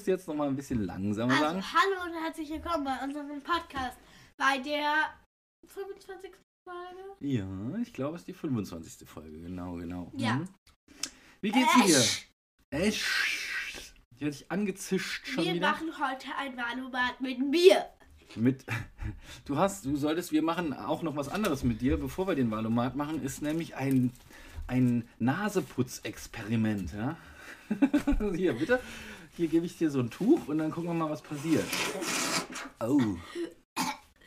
musst jetzt noch mal ein bisschen langsamer Also, sagen. hallo und herzlich willkommen bei unserem Podcast. Bei der 25. Folge. Ja, ich glaube, es ist die 25. Folge. Genau, genau. Ja. Mhm. Wie geht's dir? Äsch. Äsch. Ich werde dich angezischt schon Wir wieder. machen heute ein Valomat mit mir. Mit, du hast, du solltest, wir machen auch noch was anderes mit dir, bevor wir den Valomat machen, ist nämlich ein, ein Naseputzexperiment. Ja? Hier, bitte. Hier gebe ich dir so ein Tuch und dann gucken wir mal, was passiert. Oh.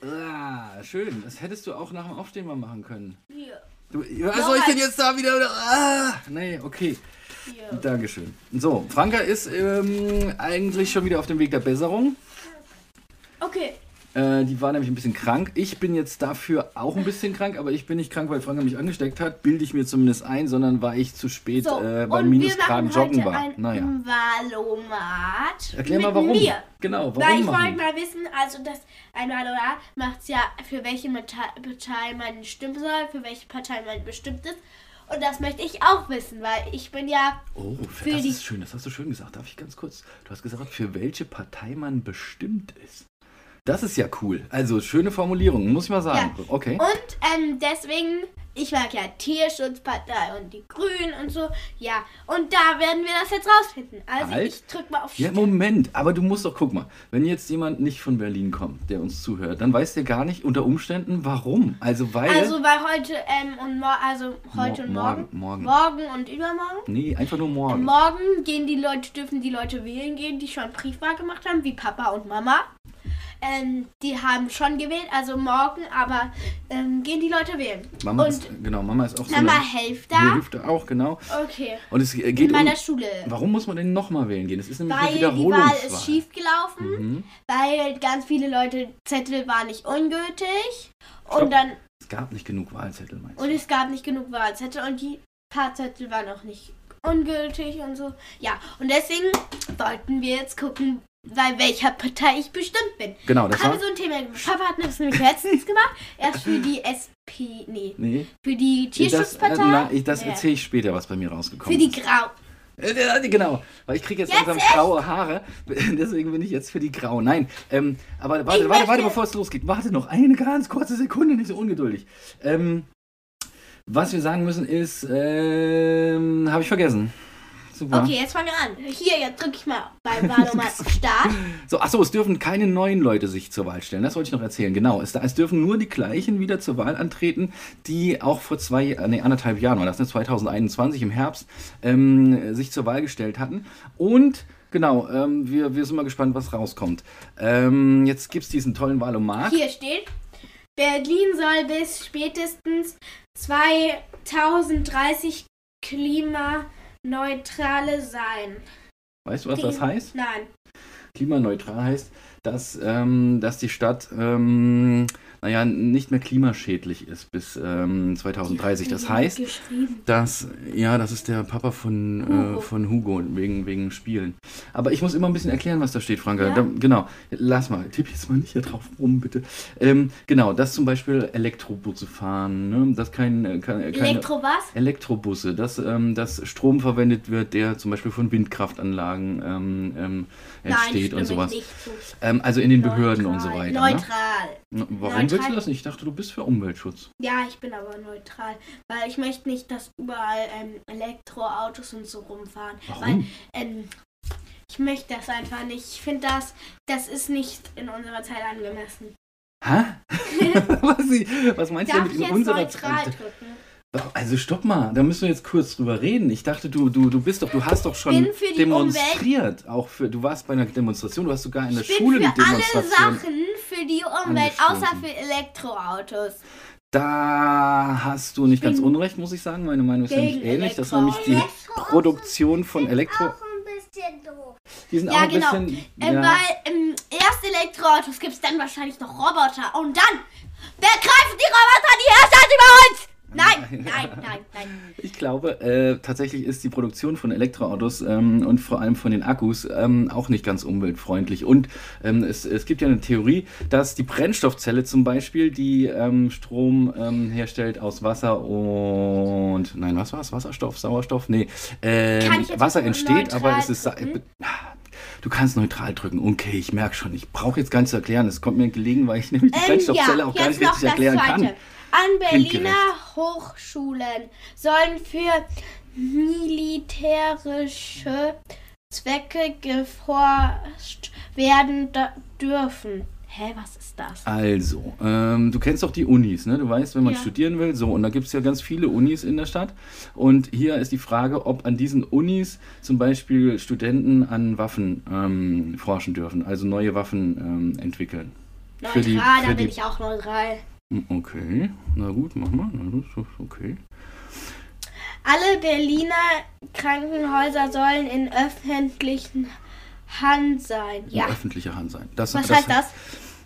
Ah, schön. Das hättest du auch nach dem Aufstehen mal machen können. Hier. Du, was soll ich denn jetzt da wieder? Ah, nee, okay. Hier. Dankeschön. So, Franka ist ähm, eigentlich schon wieder auf dem Weg der Besserung. Okay. Äh, die war nämlich ein bisschen krank. Ich bin jetzt dafür auch ein bisschen krank, aber ich bin nicht krank, weil Franka mich angesteckt hat, bilde ich mir zumindest ein, sondern weil ich zu spät So, äh, bei Minusgraden joggen war. ein Naja. Valomat Erklär mal warum. mir. Genau, warum Weil ich wollte mal wissen, also das ein Valomat macht ja, für welche Partei Partei man stimmen soll, für welche Partei man bestimmt ist. Und das möchte ich auch wissen, weil ich bin ja Oh, für das die- ist schön, das hast du schön gesagt. Darf ich ganz kurz? Du hast gesagt, für welche Partei man bestimmt ist. Das ist ja cool. Also, schöne Formulierung, muss ich mal sagen. Ja. Okay. Und ähm, deswegen, ich mag ja Tierschutzpartei und die Grünen und so. Ja, und da werden wir das jetzt rausfinden. Also Halt. ich drück mal auf Ja, Moment, aber du musst doch, guck mal, wenn jetzt jemand nicht von Berlin kommt, der uns zuhört, dann weiß der gar nicht unter Umständen, warum. Also, weil. Also weil heute ähm, und mo also heute Mo- und morgen, morgen, morgen. morgen und übermorgen. nee, einfach nur morgen. Morgen gehen die Leute, dürfen die Leute wählen gehen, die schon Briefwahl gemacht haben, wie Papa und Mama. Ähm, die haben schon gewählt, also morgen, aber ähm, gehen die Leute wählen. Mama und ist, genau, Mama ist auch so. Mama hilft da. hilft er auch, genau. Okay. Und es geht In meiner um. Schule. Warum muss man denn nochmal wählen gehen? Es ist nämlich Weil eine die Wahl Wiederholungswahl. ist schief gelaufen, Mhm. weil ganz viele Leute Zettel waren nicht ungültig Stopp. und dann Es gab nicht genug Wahlzettel, meinst du? und es gab nicht genug Wahlzettel und die paar Zettel waren auch nicht ungültig und so. Ja, und deswegen wollten wir jetzt gucken, bei welcher Partei ich bestimmt bin. Genau, das Haben wir so ein Thema. Papa hat das nämlich letztens gemacht. Erst für die SP, nee, Nee, für die das, Tierschutzpartei. äh, na, ich, das Ja. erzähle ich später, was bei mir Für rausgekommen die ist. Grau. Äh, äh, Genau, weil ich kriege jetzt, Jetzt langsam graue Haare, deswegen bin ich jetzt für die Grau. Nein, ähm, aber warte, Ich warte, warte, bevor es losgeht. Warte noch eine ganz kurze Sekunde, nicht so ungeduldig. Ähm, was wir sagen müssen ist, ähm, habe ich vergessen. Super. Okay, jetzt fangen wir an. Hier, jetzt drücke ich mal beim Wahlomat Start. So, achso, es dürfen keine neuen Leute sich zur Wahl stellen. Das wollte ich noch erzählen. Genau, es, es dürfen nur die gleichen wieder zur Wahl antreten, die auch vor zwei, äh, nee, anderthalb Jahren, war das ne, 2021 im Herbst, ähm, sich zur Wahl gestellt hatten. Und genau, ähm, wir, wir sind mal gespannt, was rauskommt. Ähm, jetzt gibt es diesen tollen Wahlomat. Hier steht, Berlin soll bis spätestens 2030 klimaneutrale sein. Weißt du, was das heißt? Nein. Klimaneutral heißt, dass, ähm, dass die Stadt, ähm, naja, nicht mehr klimaschädlich ist bis ähm, 2030. Das heißt, Geschrieben. Das, ja, das ist der Papa von Hugo, Hugo. äh, von Hugo wegen, wegen Spielen. Aber ich muss immer ein bisschen erklären, was da steht, Franka. Ja? Da, genau, lass mal, tipp jetzt mal nicht hier drauf rum, bitte. Ähm, genau, dass zum Beispiel Elektrobusse fahren, ne? dass kein, äh, kein, keine Elektro was? Elektrobusse, dass, ähm, dass Strom verwendet wird, der zum Beispiel von Windkraftanlagen ähm, ähm, entsteht Nein, und sowas. zu. Ähm, also in den Behörden und so Neutral. weiter. Ne? Neutral. Warum Neutral. Willst du das nicht? Ich dachte, du bist für Umweltschutz. Ja, ich bin aber neutral, weil ich möchte nicht, dass überall ähm, Elektroautos und so rumfahren. Warum? Weil ähm, ich möchte das einfach nicht. Ich finde das, das ist nicht in unserer Zeit angemessen. Hä? was, was meinst du Darf damit ich in unserer neutral Zeit? drücken? Also stopp mal, da müssen wir jetzt kurz drüber reden. Ich dachte, du, du, du bist doch, du hast doch schon bin für demonstriert. Auch für, du warst bei einer Demonstration, du hast sogar in der Ich bin Schule für die alle Demonstration. Sachen für die Umwelt, außer für Elektroautos. Da hast du nicht ganz unrecht, muss ich sagen. Meine Meinung ist nämlich ähnlich. Das ist Elektro. nämlich die Produktion von Elektro. Die sind Ja, auch ein genau. bisschen. Ähm, ja. Weil ähm, erst Elektroautos gibt es dann wahrscheinlich noch Roboter. Und dann, wer greift die Roboter, die herrschen über uns? Nein, nein, nein, nein. Ich glaube, äh, tatsächlich ist die Produktion von Elektroautos ähm, und vor allem von den Akkus ähm, auch nicht ganz umweltfreundlich. Und ähm, es, es gibt ja eine Theorie, dass die Brennstoffzelle zum Beispiel, die ähm, Strom ähm, herstellt aus Wasser und nein, was war es? Wasserstoff, Sauerstoff? Nee, ähm, jetzt Wasser entsteht, aber es ist. Drücken? Du kannst neutral drücken. Okay, ich merke schon. Ich brauche jetzt gar nichts zu erklären. Es kommt mir gelegen, weil ich nämlich die Brennstoffzelle auch gar nicht richtig erklären kann. An Berliner. Hochschulen sollen für militärische Zwecke geforscht werden da dürfen. Hä, was ist das? Also, ähm, du kennst doch die Unis, ne? Du weißt, wenn man Ja. studieren will, so, und da gibt es ja ganz viele Unis in der Stadt. Und hier ist die Frage, ob an diesen Unis zum Beispiel Studenten an Waffen ähm, forschen dürfen, also neue Waffen ähm, entwickeln. Für Neutral, die- da für bin die- ich auch neutral. Hm, Okay, na gut, mach mal. Na, das ist okay. Alle Berliner Krankenhäuser sollen in öffentlichen Hand sein. In Ja. öffentlicher Hand sein. Das, Was das, heißt das?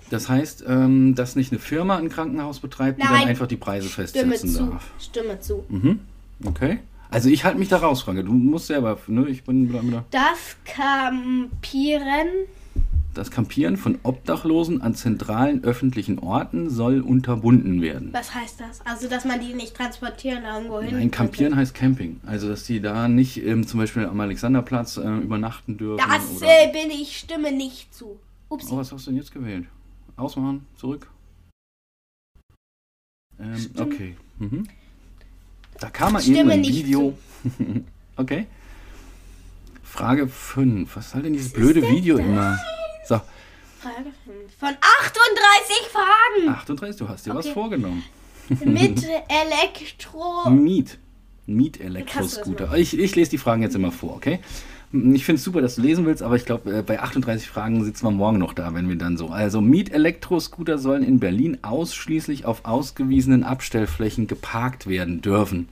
Das heißt, ähm, dass nicht eine Firma ein Krankenhaus betreibt, die dann einfach die Preise Stimme festsetzen zu. darf. Stimme zu. Mhm. Okay. Also ich halte mich da raus, Franke. Du musst selber, ne? Ich bin bla. Das Campieren Das Campieren von Obdachlosen an zentralen öffentlichen Orten soll unterbunden werden. Was heißt das? Also, dass man die nicht transportieren irgendwo hin. Nein, Campieren heißt Camping. Also, dass die da nicht ähm, zum Beispiel am Alexanderplatz äh, übernachten dürfen. Das oder äh, bin ich stimme nicht zu. Ups. oh, was hast du denn jetzt gewählt? Ausmachen, zurück. Ähm, okay. Mhm. Da kam mal eben ein Video. okay. Frage 5. Was soll denn dieses blöde Video immer? So, Frage 5. Von 38 Fragen 38, du hast dir was Okay. vorgenommen. mit Elektro. Miet. Miet-Elektroscooter. Ich, ich lese die Fragen jetzt immer vor, okay? Ich finde es super, dass du lesen willst, aber ich glaube, bei 38 Fragen sitzen wir morgen noch da, wenn wir dann so. Also, Miet-Elektroscooter sollen in Berlin ausschließlich auf ausgewiesenen Abstellflächen geparkt werden dürfen.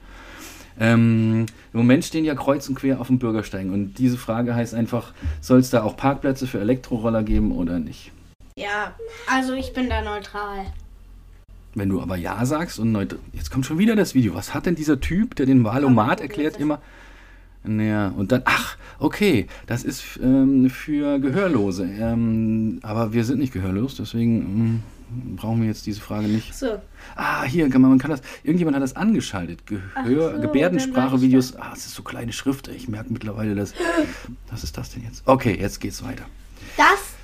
Ähm, Im Moment stehen ja kreuz und quer auf dem Bürgersteigen und diese Frage heißt einfach, soll es da auch Parkplätze für Elektroroller geben oder nicht? Ja, also ich bin da neutral. Wenn du aber Ja sagst und neut jetzt kommt schon wieder das Video. Was hat denn dieser Typ, der den Wahlomat erklärt, immer? Naja, und dann, ach, okay, das ist ähm, für Gehörlose. Ähm, aber wir sind nicht gehörlos, deswegen ähm, brauchen wir jetzt diese Frage nicht. So. Ah, hier, kann man, man kann das, irgendjemand hat das angeschaltet. Gehör, so, Gebärdensprache-Videos. Ah, es ist so kleine Schrift. Ich merke mittlerweile, dass. Was ist das denn jetzt? Okay, jetzt geht's weiter. Das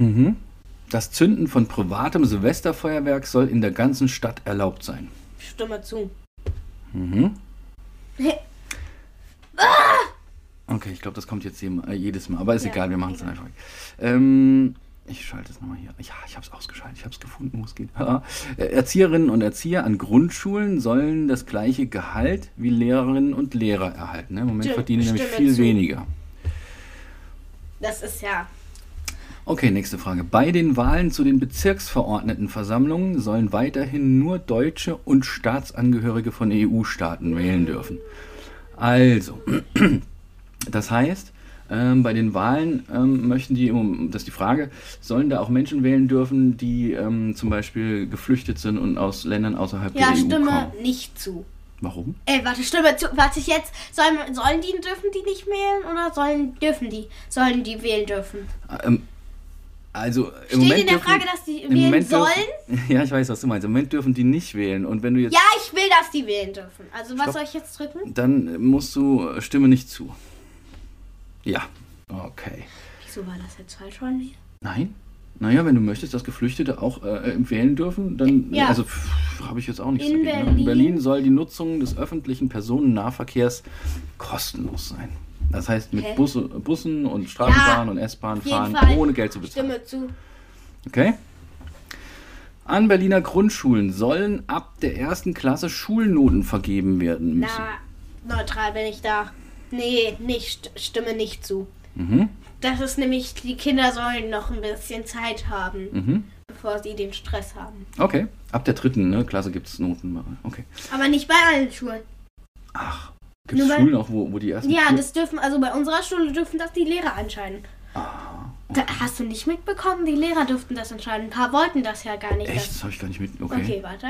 Mhm. Das Zünden von privatem Silvesterfeuerwerk soll in der ganzen Stadt erlaubt sein. stimme zu. Mhm. Okay, ich glaube, das kommt jetzt äh, jedes Mal. Aber ist Ja, egal, wir machen es einfach. Ähm, ich schalte es nochmal hier. Ja, ich habe es ausgeschaltet. Ich habe es gefunden, wo es geht. Erzieherinnen und Erzieher an Grundschulen sollen das gleiche Gehalt wie Lehrerinnen und Lehrer erhalten. ne? Im Moment verdienen die nämlich viel zu. weniger. Das ist ja. Okay, nächste Frage. Bei den Wahlen zu den Bezirksverordnetenversammlungen sollen weiterhin nur Deutsche und Staatsangehörige von EU-Staaten wählen dürfen. Also, das heißt, ähm, bei den Wahlen ähm, möchten die, das ist die Frage, sollen da auch Menschen wählen dürfen, die ähm, zum Beispiel geflüchtet sind und aus Ländern außerhalb Ja, der EU stimme kommen? nicht zu. Warum? Ey, warte, stimme zu. Warte ich jetzt. Sollen, sollen die, dürfen die nicht wählen oder sollen, dürfen die? Sollen die wählen dürfen? Ähm, also im Steht Moment in der dürfen- Frage, dass die wählen Moment sollen? Dürfen, ja, ich weiß, was du meinst. Im Moment dürfen die nicht wählen. Und wenn du jetzt Ja, ich will, dass die wählen dürfen. Also, was Stopp. soll ich jetzt drücken? Dann musst du äh, Stimme nicht zu. Ja. Okay. Wieso war das jetzt falsch von mir? Nein? Naja, wenn du möchtest, dass Geflüchtete auch äh, wählen dürfen, dann Ja. also habe ich jetzt auch nichts In dagegen. ne? In Berlin- Berlin soll die Nutzung des öffentlichen Personennahverkehrs kostenlos sein. Das heißt, mit? Busse, Bussen und Straßenbahnen und S-Bahn auf jeden fahren, Fall. ohne Geld zu bezahlen. Stimme zu. Okay? An Berliner Grundschulen sollen ab der ersten Klasse Schulnoten vergeben werden müssen. Na, neutral bin ich da. Nee, nicht, stimme nicht zu. Mhm. Das ist nämlich, die Kinder sollen noch ein bisschen Zeit haben, Mhm. bevor sie den Stress haben. Okay. Ab der dritten ne, Klasse gibt es Noten. Okay. Aber nicht bei allen Schulen. Ach, gibt es Schulen auch, wo, wo die ersten Ja, vier- das dürfen, also bei unserer Schule dürfen das die Lehrer entscheiden. Ah, Da, hast du nicht mitbekommen? Die Lehrer durften das entscheiden. Ein paar wollten das ja gar nicht. Echt? Das habe ich gar nicht mit. Das, Okay. okay, warte.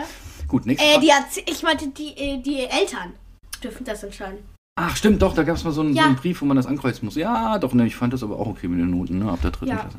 Gut, nächste Äh, Frage. die ich meinte, die, äh, die Eltern dürfen das entscheiden. Ach, stimmt, doch, da gab es mal so einen, Ja. so einen Brief, wo man das ankreuzen muss. Ja, doch, ne, ich fand das aber auch okay mit den Noten, ne, ab der dritten Ja. Klasse.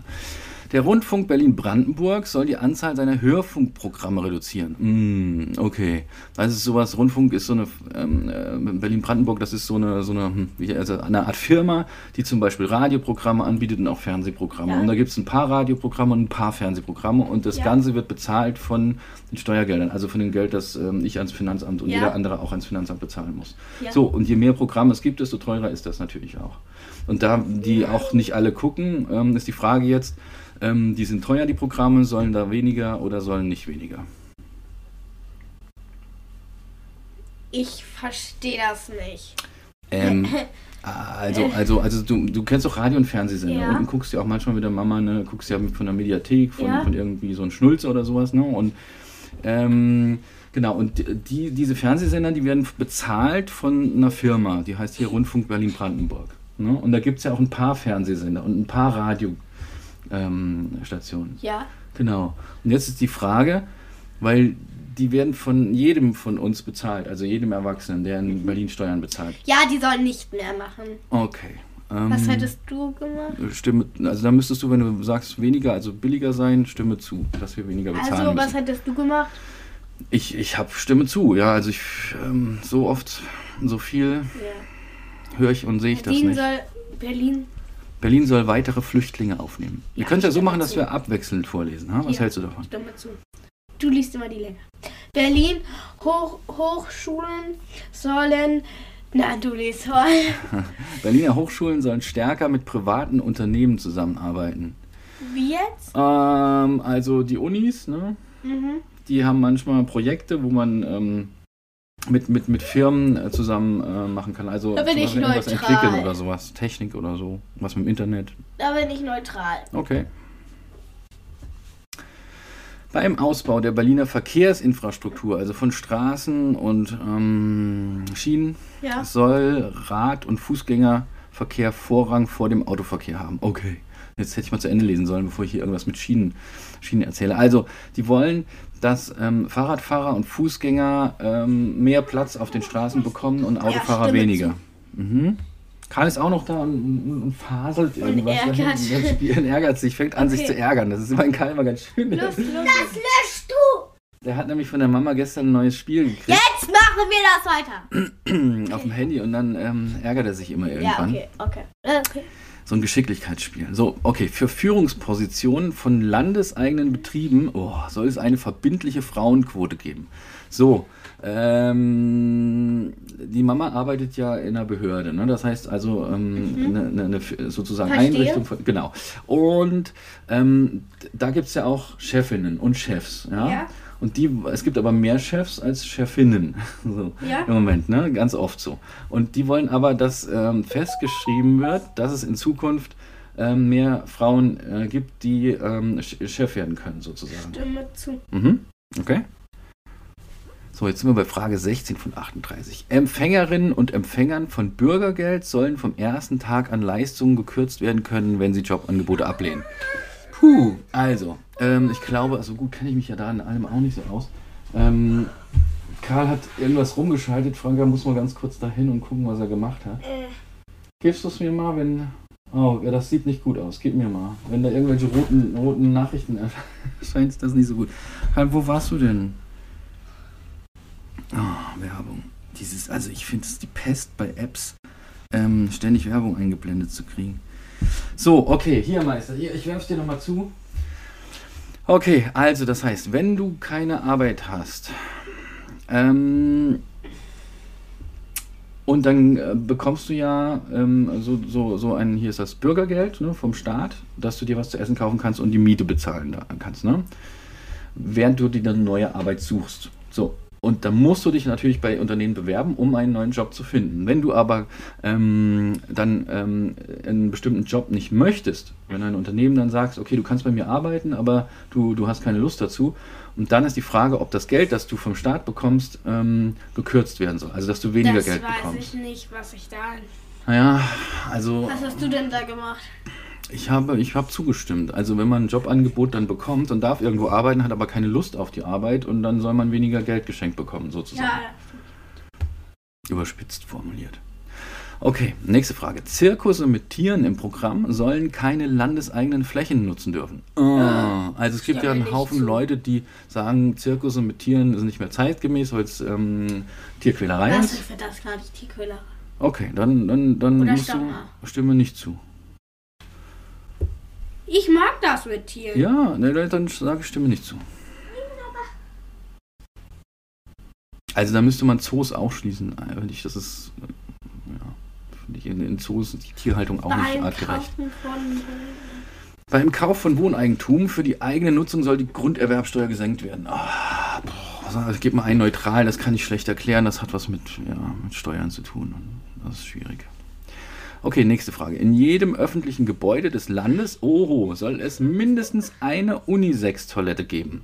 Der Rundfunk Berlin-Brandenburg soll die Anzahl seiner Hörfunkprogramme reduzieren. Mm, okay. Das ist sowas, Rundfunk ist so eine, ähm, äh, Berlin-Brandenburg, das ist so eine, so eine, hm, wie- also eine Art Firma, die zum Beispiel Radioprogramme anbietet und auch Fernsehprogramme. Ja. Und da gibt es ein paar Radioprogramme und ein paar Fernsehprogramme und das Ja. Ganze wird bezahlt von den Steuergeldern, also von dem Geld, das ähm, ich ans Finanzamt und Ja. jeder andere auch ans Finanzamt bezahlen muss. Ja. So, und je mehr Programme es gibt, desto teurer ist das natürlich auch. Und da die auch nicht alle gucken, ähm, ist die Frage jetzt, ähm, die sind teuer, die Programme, sollen da weniger oder sollen nicht weniger? Ich verstehe das nicht. Ähm, also, also, also du, du kennst doch Radio- und Fernsehsender Ja. und guckst ja auch manchmal mit der Mama, ne, guckst ja von der Mediathek, von, Ja. von irgendwie so ein Schnulz oder sowas, ne? Und ähm, genau, und die, diese Fernsehsender, die werden bezahlt von einer Firma, die heißt hier Rundfunk Berlin-Brandenburg. Ne? Und da gibt es ja auch ein paar Fernsehsender und ein paar Radiostationen. Ähm, Stationen. Ja. Genau. Und jetzt ist die Frage, weil die werden von jedem von uns bezahlt, also jedem Erwachsenen, der in Berlin Steuern bezahlt. Ja, die sollen nicht mehr machen. Okay. Ähm, Was hättest du gemacht? Stimme, also da müsstest du, wenn du sagst weniger, also billiger sein, stimme zu, dass wir weniger bezahlen Also, was müssen. hättest du gemacht? Ich, ich habe Stimme zu, ja, also ich ähm, so oft, so viel Ja. höre ich und sehe ich das Berlin nicht. soll Berlin. Berlin soll weitere Flüchtlinge aufnehmen. Ja, können es ja so machen, dass zu. wir abwechselnd vorlesen. Ha? Was Ja. hältst du davon? Stimme zu. Du liest immer die Länge. Berlin Hoch, Hochschulen sollen. Na, du liest voll. Berliner Hochschulen sollen stärker mit privaten Unternehmen zusammenarbeiten. Wie jetzt? Ähm, also die Unis, ne? Mhm. die haben manchmal Projekte, wo man ähm, mit, mit, mit Firmen äh, zusammen äh, machen kann. Also Da bin ich irgendwas neutral. entwickeln oder sowas. Technik oder so. Was mit dem Internet. Da bin ich neutral. Okay. Beim Ausbau der Berliner Verkehrsinfrastruktur, also von Straßen und ähm, Schienen, Ja. soll Rad- und Fußgängerverkehr Vorrang vor dem Autoverkehr haben. Okay. Jetzt hätte ich mal zu Ende lesen sollen, bevor ich hier irgendwas mit Schienen, Schienen erzähle. Also, die wollen, dass ähm, Fahrradfahrer und Fußgänger ähm, mehr Platz auf den Straßen bekommen und Autofahrer stimme weniger. Mhm. Karl ist auch noch da und, und, und faselt irgendwas. da ärgert. Das Spiel ärgert sich, fängt an, sich Okay. zu ärgern. Das ist immer in Karl immer ganz schön. Los, los. Das löscht du! Der hat nämlich von der Mama gestern ein neues Spiel gekriegt Jetzt machen wir das weiter. auf dem Handy und dann ähm, ärgert er sich immer Ja, irgendwann. okay, okay. Äh, okay. So ein Geschicklichkeitsspiel. So, okay, für Führungspositionen von landeseigenen Betrieben oh, soll es eine verbindliche Frauenquote geben. So, ähm, die Mama arbeitet ja in einer Behörde, ne? das heißt also ähm, eine, eine, eine sozusagen Mhm. Verstehe. Einrichtung von, genau. Und ähm, da gibt es ja auch Chefinnen und Chefs, ja. Ja. Und die, es gibt aber mehr Chefs als Chefinnen. So, Ja. Im Moment, ne? Ganz oft so. Und die wollen aber, dass ähm, festgeschrieben wird, dass es in Zukunft ähm, mehr Frauen äh, gibt, die ähm, Ch- Chef werden können, sozusagen. Stimme zu. Mhm. Okay. So, jetzt sind wir bei Frage 16 von 38. Empfängerinnen und Empfängern von Bürgergeld sollen vom ersten Tag an Leistungen gekürzt werden können, wenn sie Jobangebote ablehnen. Puh, also, ähm, ich glaube, also gut kenne ich mich ja da in allem auch nicht so aus. Ähm, Karl hat irgendwas rumgeschaltet. Franka muss mal ganz kurz dahin und gucken, was er gemacht hat. Äh, Gibst du es mir mal, wenn. Oh, ja, das sieht nicht gut aus. Gib mir mal. Wenn da irgendwelche roten, roten Nachrichten erscheint, ist das nicht so gut. Karl, wo warst du denn? Oh, Werbung. Dieses, also ich finde es die Pest bei Apps, ähm, ständig Werbung eingeblendet zu kriegen. So, okay, hier Meister, hier, ich werf's dir nochmal zu. Okay, also das heißt, wenn du keine Arbeit hast, ähm, und dann äh, bekommst du ja ähm, so, so, so ein, hier ist das Bürgergeld ne, vom Staat, dass du dir was zu essen kaufen kannst und die Miete bezahlen kannst, ne? Während du dir dann neue Arbeit suchst. So. Und dann musst du dich natürlich bei Unternehmen bewerben, um einen neuen Job zu finden. Wenn du aber ähm, dann ähm, einen bestimmten Job nicht möchtest, wenn ein Unternehmen dann sagt, okay, du kannst bei mir arbeiten, aber du, du hast keine Lust dazu, und dann ist die Frage, ob das Geld, das du vom Staat bekommst, ähm, gekürzt werden soll. Also, dass du weniger das Geld weiß bekommst. ich nicht, was ich da. Naja, also Was hast du denn da gemacht? Ich habe, ich habe zugestimmt. Also wenn man ein Jobangebot dann bekommt und darf irgendwo arbeiten, hat aber keine Lust auf die Arbeit und dann soll man weniger Geld geschenkt bekommen, sozusagen. Ja, Überspitzt formuliert. Okay, nächste Frage. Zirkusse mit Tieren im Programm sollen keine landeseigenen Flächen nutzen dürfen. Ah, also es gibt ja einen nicht Haufen zu. Leute, die sagen, Zirkusse mit Tieren sind nicht mehr zeitgemäß, weil es ähm, Tierquälerei ist. ist für das gerade Tierquäler? Okay, dann, dann, dann Oder musst du stimme nicht zu. Ich mag das mit Tieren. Ja, ne, dann sage ich stimme nicht zu. Also da müsste man Zoos auch schließen, eigentlich. Das ist, äh, ja, finde ich, in, in Zoos ist die Tierhaltung auch nicht Beim artgerecht. Kaufen von Beim Kauf von Wohneigentum für die eigene Nutzung soll die Grunderwerbsteuer gesenkt werden. Ah, boah, also, gib mal ein neutral, das kann ich schlecht erklären. Das hat was mit, ja, mit Steuern zu tun. Das ist schwierig. Okay, nächste Frage. In jedem öffentlichen Gebäude des Landes, Oho, soll es mindestens eine Unisex-Toilette geben,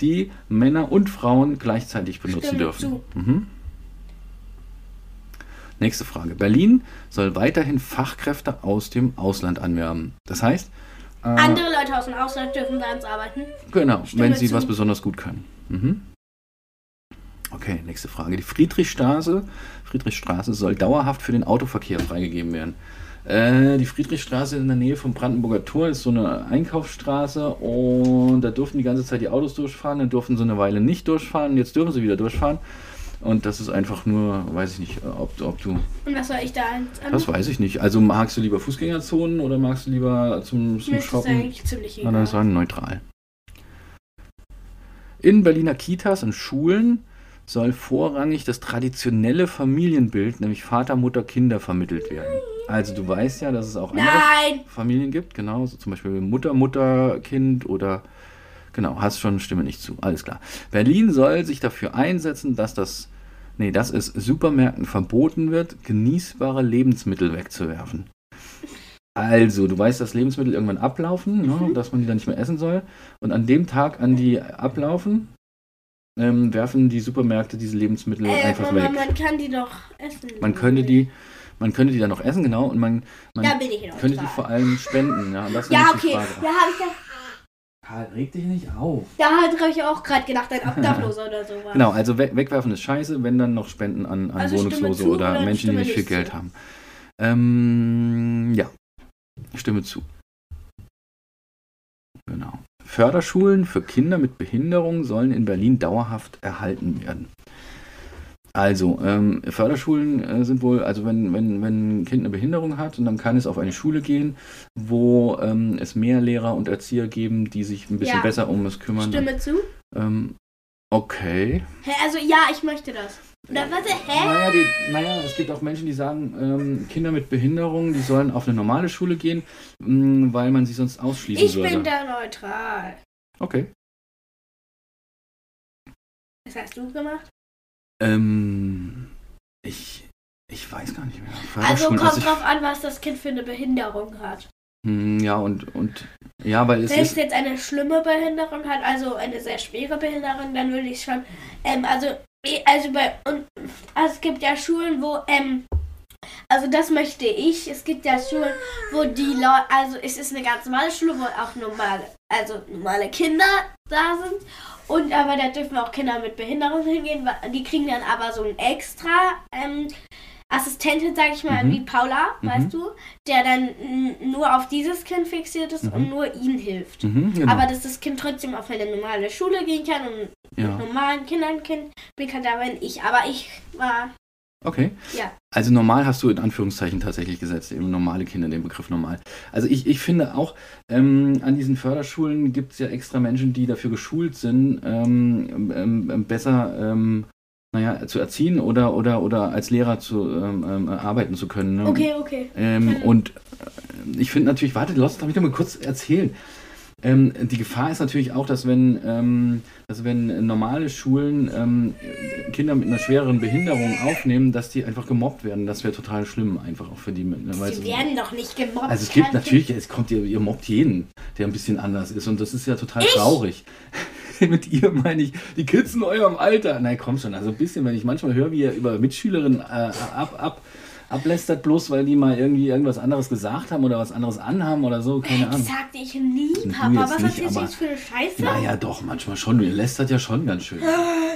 die Männer und Frauen gleichzeitig benutzen Stimme dürfen. Mhm. Nächste Frage. Berlin soll weiterhin Fachkräfte aus dem Ausland anwerben. Das heißt, äh, Andere Leute aus dem Ausland dürfen bei uns arbeiten. Genau, Stimme wenn sie zu. was besonders gut können. Mhm. Okay, nächste Frage. Die Friedrichstraße, Friedrichstraße soll dauerhaft für den Autoverkehr freigegeben werden. Äh, die Friedrichstraße in der Nähe vom Brandenburger Tor ist so eine Einkaufsstraße und da durften die ganze Zeit die Autos durchfahren, dann durften sie eine Weile nicht durchfahren, jetzt dürfen sie wieder durchfahren. Und das ist einfach nur, weiß ich nicht, ob, ob du, Und was soll ich da als das weiß ich nicht. Also magst du lieber Fußgängerzonen oder magst du lieber zum, zum Mir ist das Shoppen? eigentlich ziemlich egal. dann sagen neutral. In Berliner Kitas und Schulen soll vorrangig das traditionelle Familienbild, nämlich Vater, Mutter, Kinder, vermittelt werden. Also du weißt ja, dass es auch andere Nein! Familien gibt, genau, so zum Beispiel Mutter, Mutter, Kind oder genau, hast schon Stimme nicht zu, alles klar. Berlin soll sich dafür einsetzen, dass das, nee, dass es Supermärkten verboten wird, genießbare Lebensmittel wegzuwerfen. Also, du weißt, dass Lebensmittel irgendwann ablaufen, ne, dass man die dann nicht mehr essen soll. Und an dem Tag, an die ablaufen, ähm, werfen die Supermärkte diese Lebensmittel Äh, einfach Mama, weg. man kann die doch essen. Man könnte die, man könnte die dann noch essen, genau, und man, man Da bin ich noch könnte die vor allem spenden. Ja, das ist Ja, okay. Frage. Da habe ich, da, Karl, reg dich nicht auf. da hab ich auch gerade gedacht, ein Obdachloser oder sowas. Genau, also we wegwerfen ist scheiße, wenn dann noch Spenden an, an Also Wohnungslose zu oder oder Menschen, die nicht viel nicht Geld zu? haben. Ähm, ja, Stimme zu. Genau. Förderschulen für Kinder mit Behinderung sollen in Berlin dauerhaft erhalten werden. Also, ähm, Förderschulen äh, sind wohl, also wenn, wenn, wenn ein Kind eine Behinderung hat, und dann kann es auf eine Schule gehen, wo ähm, es mehr Lehrer und Erzieher geben, die sich ein bisschen Ja. besser um es kümmern. Stimme zu. Ähm, okay. Hä, also ja, ich möchte das. Oder warte, hä? Naja, die, naja, es gibt auch Menschen, die sagen, ähm, Kinder mit Behinderung, die sollen auf eine normale Schule gehen, mh, weil man sie sonst ausschließen Ich würde. bin da neutral. okay. Was hast du gemacht? Ähm, ich, ich weiß gar nicht mehr. Also kommt ich- drauf an, was das Kind für eine Behinderung hat. Hm, ja, und, und ja, weil es Wenn es jetzt eine schlimme Behinderung hat, also eine sehr schwere Behinderung, dann würde ich schon, ähm, also, also bei, und, also es gibt ja Schulen, wo, ähm, also das möchte ich, es gibt ja Schulen, wo die Leute, also es ist eine ganz normale Schule, wo auch normale, also normale Kinder da sind. Und aber da dürfen auch Kinder mit Behinderung hingehen, die kriegen dann aber so ein extra, ähm, Assistentin, sag ich mal, Mhm. wie Paula, Mhm. weißt du, der dann nur auf dieses Kind fixiert ist Mhm. und nur ihm hilft. Mhm, genau. Aber dass das Kind trotzdem auf eine normale Schule gehen kann und mit ja, normalen Kindern Kind bin kann, da bin ich. Aber ich war, okay. ja. Also normal hast du in Anführungszeichen tatsächlich gesetzt, eben normale Kinder, den Begriff normal. Also ich, ich finde auch, ähm, an diesen Förderschulen gibt es ja extra Menschen, die dafür geschult sind, ähm, ähm, ähm, besser ähm, naja, zu erziehen oder, oder, oder als Lehrer zu ähm, ähm, arbeiten zu können. Ne? Okay, okay. Ähm, Mhm. und äh, ich finde natürlich, warte, lass mich doch mal kurz erzählen. Ähm, die Gefahr ist natürlich auch, dass wenn, ähm, dass wenn normale Schulen ähm, Kinder mit einer schwereren Behinderung aufnehmen, dass die einfach gemobbt werden. Das wäre total schlimm, einfach auch für die. Sie sie- werden doch nicht gemobbt. also es gibt natürlich, es kommt ihr, ihr mobbt jeden, der ein bisschen anders ist und das ist ja total traurig. mit ihr meine ich die Kids in eurem Alter. Nein, komm schon, also ein bisschen, wenn ich manchmal höre, wie ihr über Mitschülerinnen äh, ab, ab, ablästert, bloß weil die mal irgendwie irgendwas anderes gesagt haben oder was anderes anhaben oder so, keine Das Ahnung. sagte ich nie, Papa. Was hast du jetzt für eine Scheiße? Naja, doch, manchmal schon. Ihr lästert ja schon ganz schön.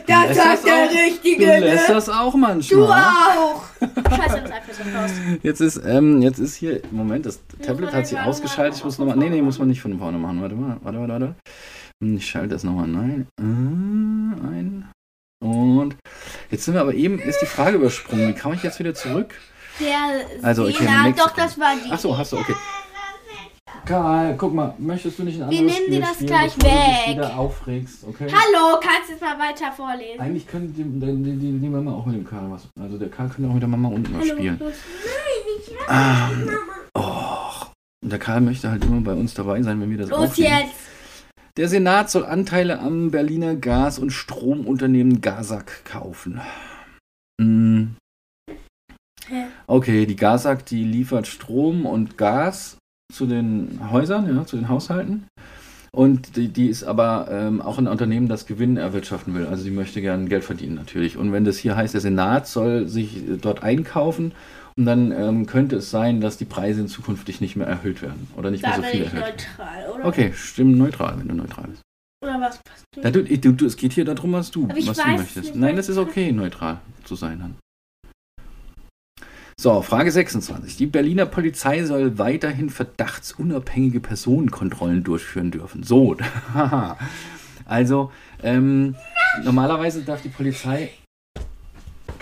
das lässt sagt der auch, Richtige, Du ne? lässt das auch manchmal. Du auch. Scheiße, das einfach so raus. Jetzt ist, ähm, jetzt ist hier, Moment, das Tablet hat sich ausgeschaltet. Ich muss nochmal, nee, nee, muss man nicht von vorne machen. Warte mal, warte, warte, warte. Hm, Ich schalte das nochmal ein. Äh, ein. Und jetzt sind wir aber eben, ist die Frage übersprungen. Wie kam ich jetzt wieder zurück? Der Also, okay, Sena, Mexiko. doch, das war die. Ach so, hast du, okay. Karl, guck mal, möchtest du nicht ein Wir anderes nehmen Spiel dir das spielen, gleich bevor du dich weg. wieder aufregst, okay? Hallo, kannst du jetzt mal weiter vorlesen? Eigentlich könnte die, die, die, die, Mama auch mit dem Karl was. Also der Karl könnte auch mit der Mama unten was spielen. los. Ähm, oh, und der Karl möchte halt immer bei uns dabei sein, wenn wir das Los aufnehmen. jetzt. Der Senat soll Anteile am Berliner Gas- und Stromunternehmen Gasak kaufen. Hm? Okay, die Gasak, die liefert Strom und Gas zu den Häusern, ja, zu den Haushalten. Und die, die ist aber ähm, auch ein Unternehmen, das Gewinn erwirtschaften will. Also die möchte gerne Geld verdienen natürlich. Und wenn das hier heißt, der Senat soll sich äh, dort einkaufen, und dann ähm, könnte es sein, dass die Preise in zukünftig nicht mehr erhöht werden. Oder nicht mehr Da so bin viel erhöht. neutral, oder? Okay, stimmt neutral, wenn du neutral bist. Oder was passt du? Du, du, du, es geht hier darum, was du, was du möchtest. nicht, Nein, das ist okay, neutral zu sein dann. So, Frage 26. Die Berliner Polizei soll weiterhin verdachtsunabhängige Personenkontrollen durchführen dürfen. So, haha. also, ähm, normalerweise darf die Polizei.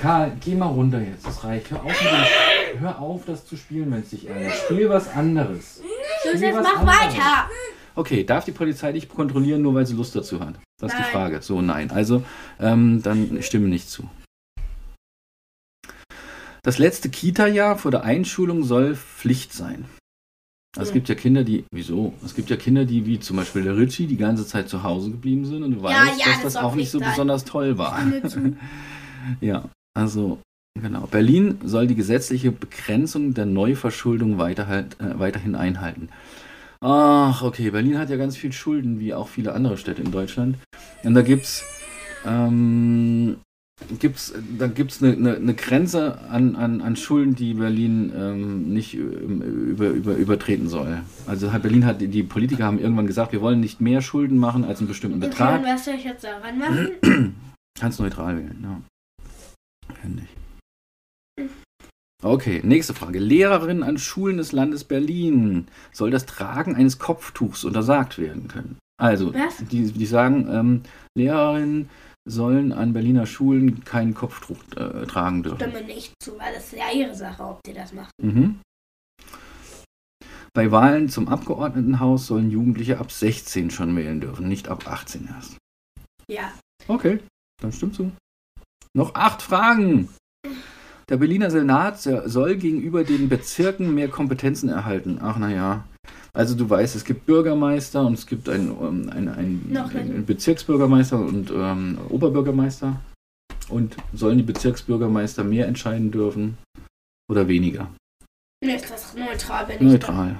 Karl, geh mal runter jetzt, das reicht. Hör auf, dem, hör auf das zu spielen, wenn es dich ärgert. Spiel was anderes. Spiel jetzt was mach anderes. weiter. Okay, darf die Polizei dich kontrollieren, nur weil sie Lust dazu hat? Das ist die Nein. Frage. So, nein. Also, ähm, dann ich stimme nicht zu. Das letzte Kita-Jahr vor der Einschulung soll Pflicht sein. Also es gibt ja Kinder, die, wieso? Es gibt ja Kinder, die, wie zum Beispiel der Richie, die ganze Zeit zu Hause geblieben sind und du weißt, ja, dass das das auch nicht so sein. besonders toll war. Ja, also genau. Berlin soll die gesetzliche Begrenzung der Neuverschuldung weiterhalt, äh, weiterhin einhalten. Ach, okay. Berlin hat ja ganz viel Schulden, wie auch viele andere Städte in Deutschland. Und da gibt's, ähm, gibt's, da gibt's eine, eine, eine Grenze an, an, an Schulden, die Berlin ähm, nicht ähm, über, über, übertreten soll. Also hat Berlin hat die Politiker haben irgendwann gesagt, wir wollen nicht mehr Schulden machen als einen bestimmten Betrag. und was soll ich jetzt daran machen? Kannst neutral wählen, ja. Ich. Okay, nächste Frage. Lehrerinnen an Schulen des Landes Berlin. Soll das Tragen eines Kopftuchs untersagt werden können? Also, Was? die, die sagen, ähm, Lehrerinnen sollen an Berliner Schulen kein Kopftuch äh, tragen dürfen. Stimme nicht zu, weil das ist ja ihre Sache, ob die das macht. Mhm. Bei Wahlen zum Abgeordnetenhaus sollen Jugendliche ab 16 schon wählen dürfen, nicht ab 18 erst. Ja. Okay, dann stimmt so. Noch acht Fragen. Der Berliner Senat soll gegenüber den Bezirken mehr Kompetenzen erhalten. Ach naja. Also du weißt, es gibt Bürgermeister und es gibt einen, ähm, einen, einen, einen Bezirksbürgermeister und ähm, Oberbürgermeister. Und sollen die Bezirksbürgermeister mehr entscheiden dürfen oder weniger? Nee, ist das neutral, bin ich Neutral.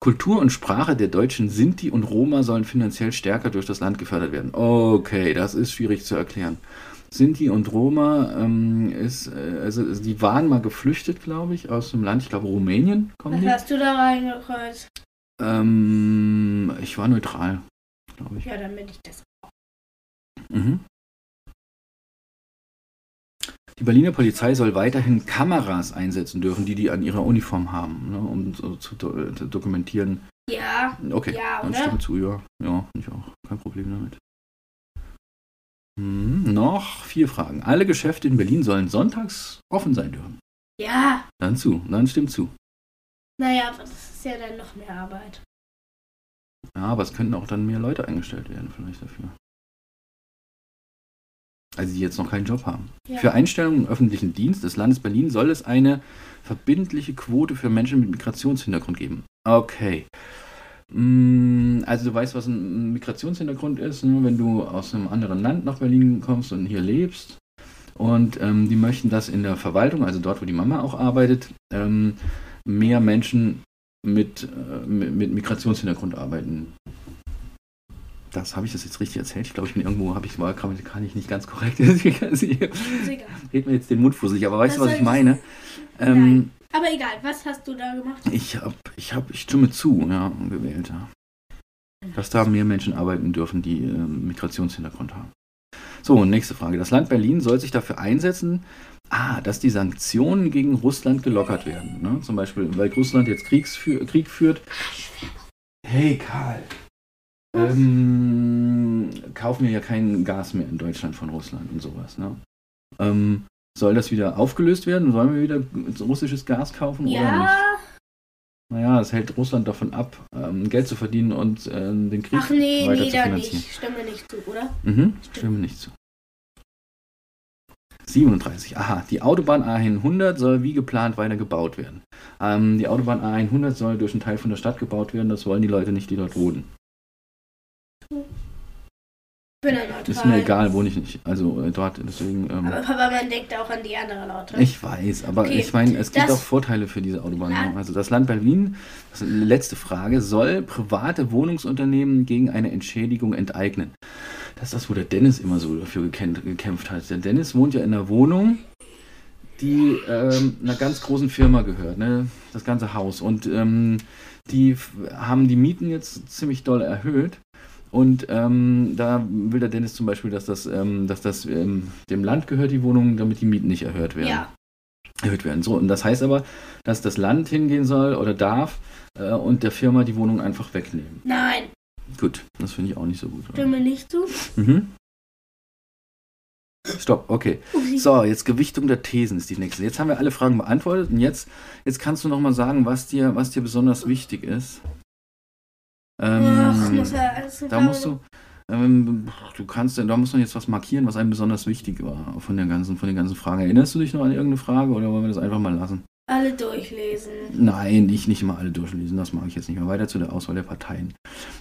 Kultur und Sprache der Deutschen Sinti und Roma sollen finanziell stärker durch das Land gefördert werden. Okay, das ist schwierig zu erklären. Sinti und Roma ähm, ist, äh, also also die waren mal geflüchtet, glaube ich, aus dem Land, ich glaube Rumänien kommen Was die. hast du da reingekreuzt? Ähm, ich war neutral, glaube ich. Ja, dann bin ich das. Mhm. Die Berliner Polizei soll weiterhin Kameras einsetzen dürfen, die die an ihrer Uniform haben, ne, um so zu do dokumentieren. Ja, Okay, Ja, dann oder? stimme zu, ja. Ja, ich auch. Kein Problem damit. Hm, noch vier Fragen. Alle Geschäfte in Berlin sollen sonntags offen sein dürfen. ja. Dann zu, dann stimmt zu. Naja, aber das ist ja dann noch mehr Arbeit. Ja, aber es könnten auch dann mehr Leute eingestellt werden, vielleicht dafür. Also die jetzt noch keinen Job haben. Ja. Für Einstellungen im öffentlichen Dienst des Landes Berlin soll es eine verbindliche Quote für Menschen mit Migrationshintergrund geben. Okay. Mm, Also du weißt, was ein Migrationshintergrund ist, ne? wenn du aus einem anderen Land nach Berlin kommst und hier lebst. Und ähm, die möchten, dass in der Verwaltung, also dort, wo die Mama auch arbeitet, ähm, mehr Menschen mit, äh, mit, mit Migrationshintergrund arbeiten. Das habe ich das jetzt richtig erzählt. Ich glaube, ich bin irgendwo, habe ich war grammatikalisch nicht ganz korrekt. Red mir jetzt den Mund fusselig, aber weißt du, Was ich meine? Ähm, Aber egal, was hast du da gemacht? ich habe, ich habe, ich stimme zu, ja, gewählt, ja. Dass da mehr Menschen arbeiten dürfen, die ähm, Migrationshintergrund haben. So, nächste Frage. Das Land Berlin soll sich dafür einsetzen, ah, dass die Sanktionen gegen Russland gelockert werden. Ne? Zum Beispiel, weil Russland jetzt Kriegsfü Krieg führt. Hey, Karl. Ähm, kaufen wir ja kein Gas mehr in Deutschland von Russland und sowas. Ne? Ähm, soll das wieder aufgelöst werden? Sollen wir wieder russisches Gas kaufen oder nicht? Ja. Naja, es hält Russland davon ab, ähm, Geld zu verdienen und ähm, den Krieg Ach nee, weiter nee, zu da finanzieren. nicht. Stimme nicht zu, oder? Mhm, stimme nicht zu. 37. Aha, die Autobahn A100 soll wie geplant weiter gebaut werden. Ähm, die Autobahn A100 soll durch einen Teil von der Stadt gebaut werden. Das wollen die Leute nicht, die dort wohnen. Bin da neutral. Ist mir egal, wohne ich nicht. Also äh, dort, deswegen. Ähm, Aber Papa, man denkt auch an die anderen Leute. ich weiß, aber Okay, ich meine, es gibt auch Vorteile für diese Autobahn. Ja. Also das Land Berlin, das ist die letzte Frage, soll private Wohnungsunternehmen gegen eine Entschädigung enteignen. Das ist das, wo der Dennis immer so dafür gekämpft, hat. Der Dennis wohnt ja in einer Wohnung, die ähm, einer ganz großen Firma gehört, ne? das ganze Haus. Und ähm, die haben die Mieten jetzt ziemlich doll erhöht. Und ähm, da will der Dennis zum Beispiel, dass das, ähm, dass das ähm, dem Land gehört, die Wohnung, damit die Mieten nicht erhöht werden. Ja. Erhöht werden. So, und das heißt aber, dass das Land hingehen soll oder darf äh, und der Firma die Wohnung einfach wegnehmen. Nein, Gut, das finde ich auch nicht so gut. Stimme nicht zu. Mhm. Stopp, okay. So, jetzt Gewichtung der Thesen ist die nächste. Jetzt haben wir alle Fragen beantwortet und jetzt, jetzt kannst du noch mal sagen, was dir, was dir besonders wichtig ist. Ähm, Ach, muss er alles da musst du, ähm, du kannst, da muss man jetzt was markieren, was einem besonders wichtig war von der ganzen, von den ganzen Fragen. Erinnerst du dich noch an irgendeine Frage oder wollen wir das einfach mal lassen? alle durchlesen. Nein, ich nicht immer alle durchlesen, das mag ich jetzt nicht mehr. Weiter zu der Auswahl der Parteien.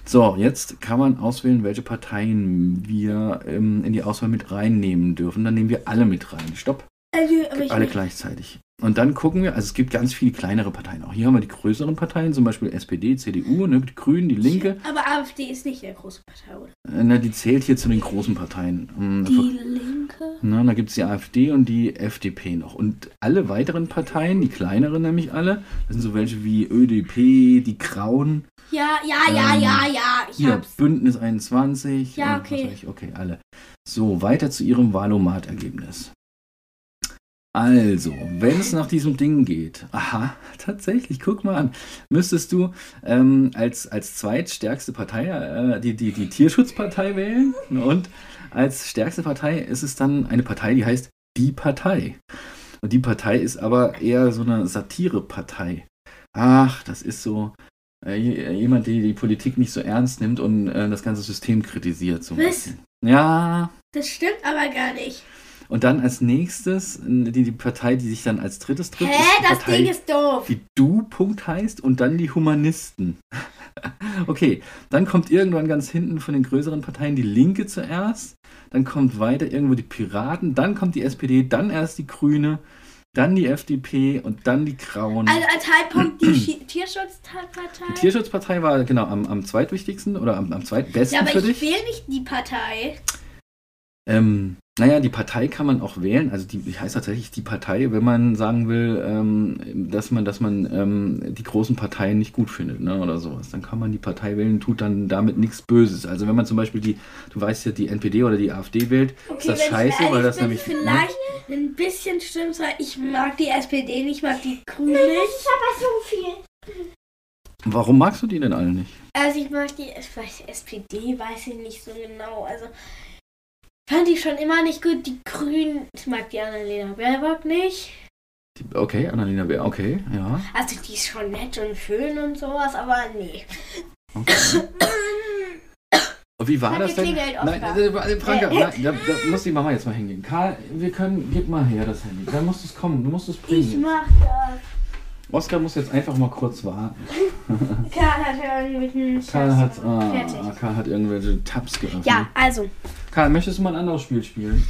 So, jetzt kann man auswählen, welche Parteien wir ähm, in die Auswahl mit reinnehmen dürfen. Dann nehmen wir alle mit rein. Stopp, Also, alle gleichzeitig. Und dann gucken wir, also es gibt ganz viele kleinere Parteien. Auch hier haben wir die größeren Parteien, zum Beispiel SPD, CDU, ne, die Grünen, die Linke. Aber AfD ist nicht der große Partei, oder? Äh, Na, die zählt hier zu den großen Parteien. Ähm, Die Linke? Na, da gibt es die AfD und die FDP noch. Und alle weiteren Parteien, die kleineren nämlich alle, das sind so welche wie ÖDP, die Grauen, Ja, ja, ja, Ähm, ja, ja. Ich hier hab's. Bündnis 21. Ja, was okay. Ich, okay, alle. So, weiter zu Ihrem Valomat-Ergebnis. Also, wenn es nach diesem Ding geht, aha, tatsächlich, guck mal an, müsstest du ähm, als, als zweitstärkste Partei äh, die, die, die Tierschutzpartei wählen und als stärkste Partei ist es dann eine Partei, die heißt Die Partei. Und die Partei ist aber eher so eine Satirepartei. Ach, das ist so äh, je- jemand, der die Politik nicht so ernst nimmt und äh, das ganze System kritisiert. So Was? Ja, Das stimmt aber gar nicht. Und dann als nächstes die, die Partei, die sich dann als drittes trifft, Hä? ist Das Partei, Ding ist doof. die Du Punkt heißt und dann die Humanisten. okay, dann kommt irgendwann ganz hinten von den größeren Parteien die Linke zuerst, dann kommt weiter irgendwo die Piraten, dann kommt die SPD, dann erst die Grüne, dann die FDP und dann die Grauen. Also als Halbpunkt die Tierschutzpartei. die Tierschutzpartei war genau am, am zweitwichtigsten oder am, am zweitbesten ja, aber für ich wähle nicht die Partei. Ähm, naja, die Partei kann man auch wählen. Also die, heißt tatsächlich die Partei, wenn man sagen will, ähm, dass man, dass man ähm, die großen Parteien nicht gut findet, ne, oder sowas. Dann kann man die Partei wählen, tut dann damit nichts Böses. Also wenn man zum Beispiel die, du weißt ja, die NPD oder die AfD wählt, ist das scheiße, weil das bin, nämlich. Ne? Vielleicht ein bisschen stimmt, weil ich mag die SPD nicht, mag die Grünen nicht. aber so viel. Warum magst du die denn alle nicht? Also ich mag die ich weiß, SPD, weiß ich nicht so genau. Also fand ich schon immer nicht gut. Die Grünen, ich mag die Annalena Baerbock nicht. Okay, Annalena Bär, okay, ja. Also die ist schon nett und schön und sowas, aber nee. Okay. Wie war Hat das denn? Nein, äh, äh, Franka, nein, da, da muss die Mama jetzt mal hingehen. Karl, wir können, gib mal her das Handy. Da musst du es kommen, du musst es Ich bringen. mach das. Oskar muss jetzt einfach mal kurz warten. Karl hat irgendwelchen Karl hat, ah, Fertig. Karl hat irgendwelche Tabs geöffnet. Ja, also. Karl, möchtest du mal ein anderes Spiel spielen?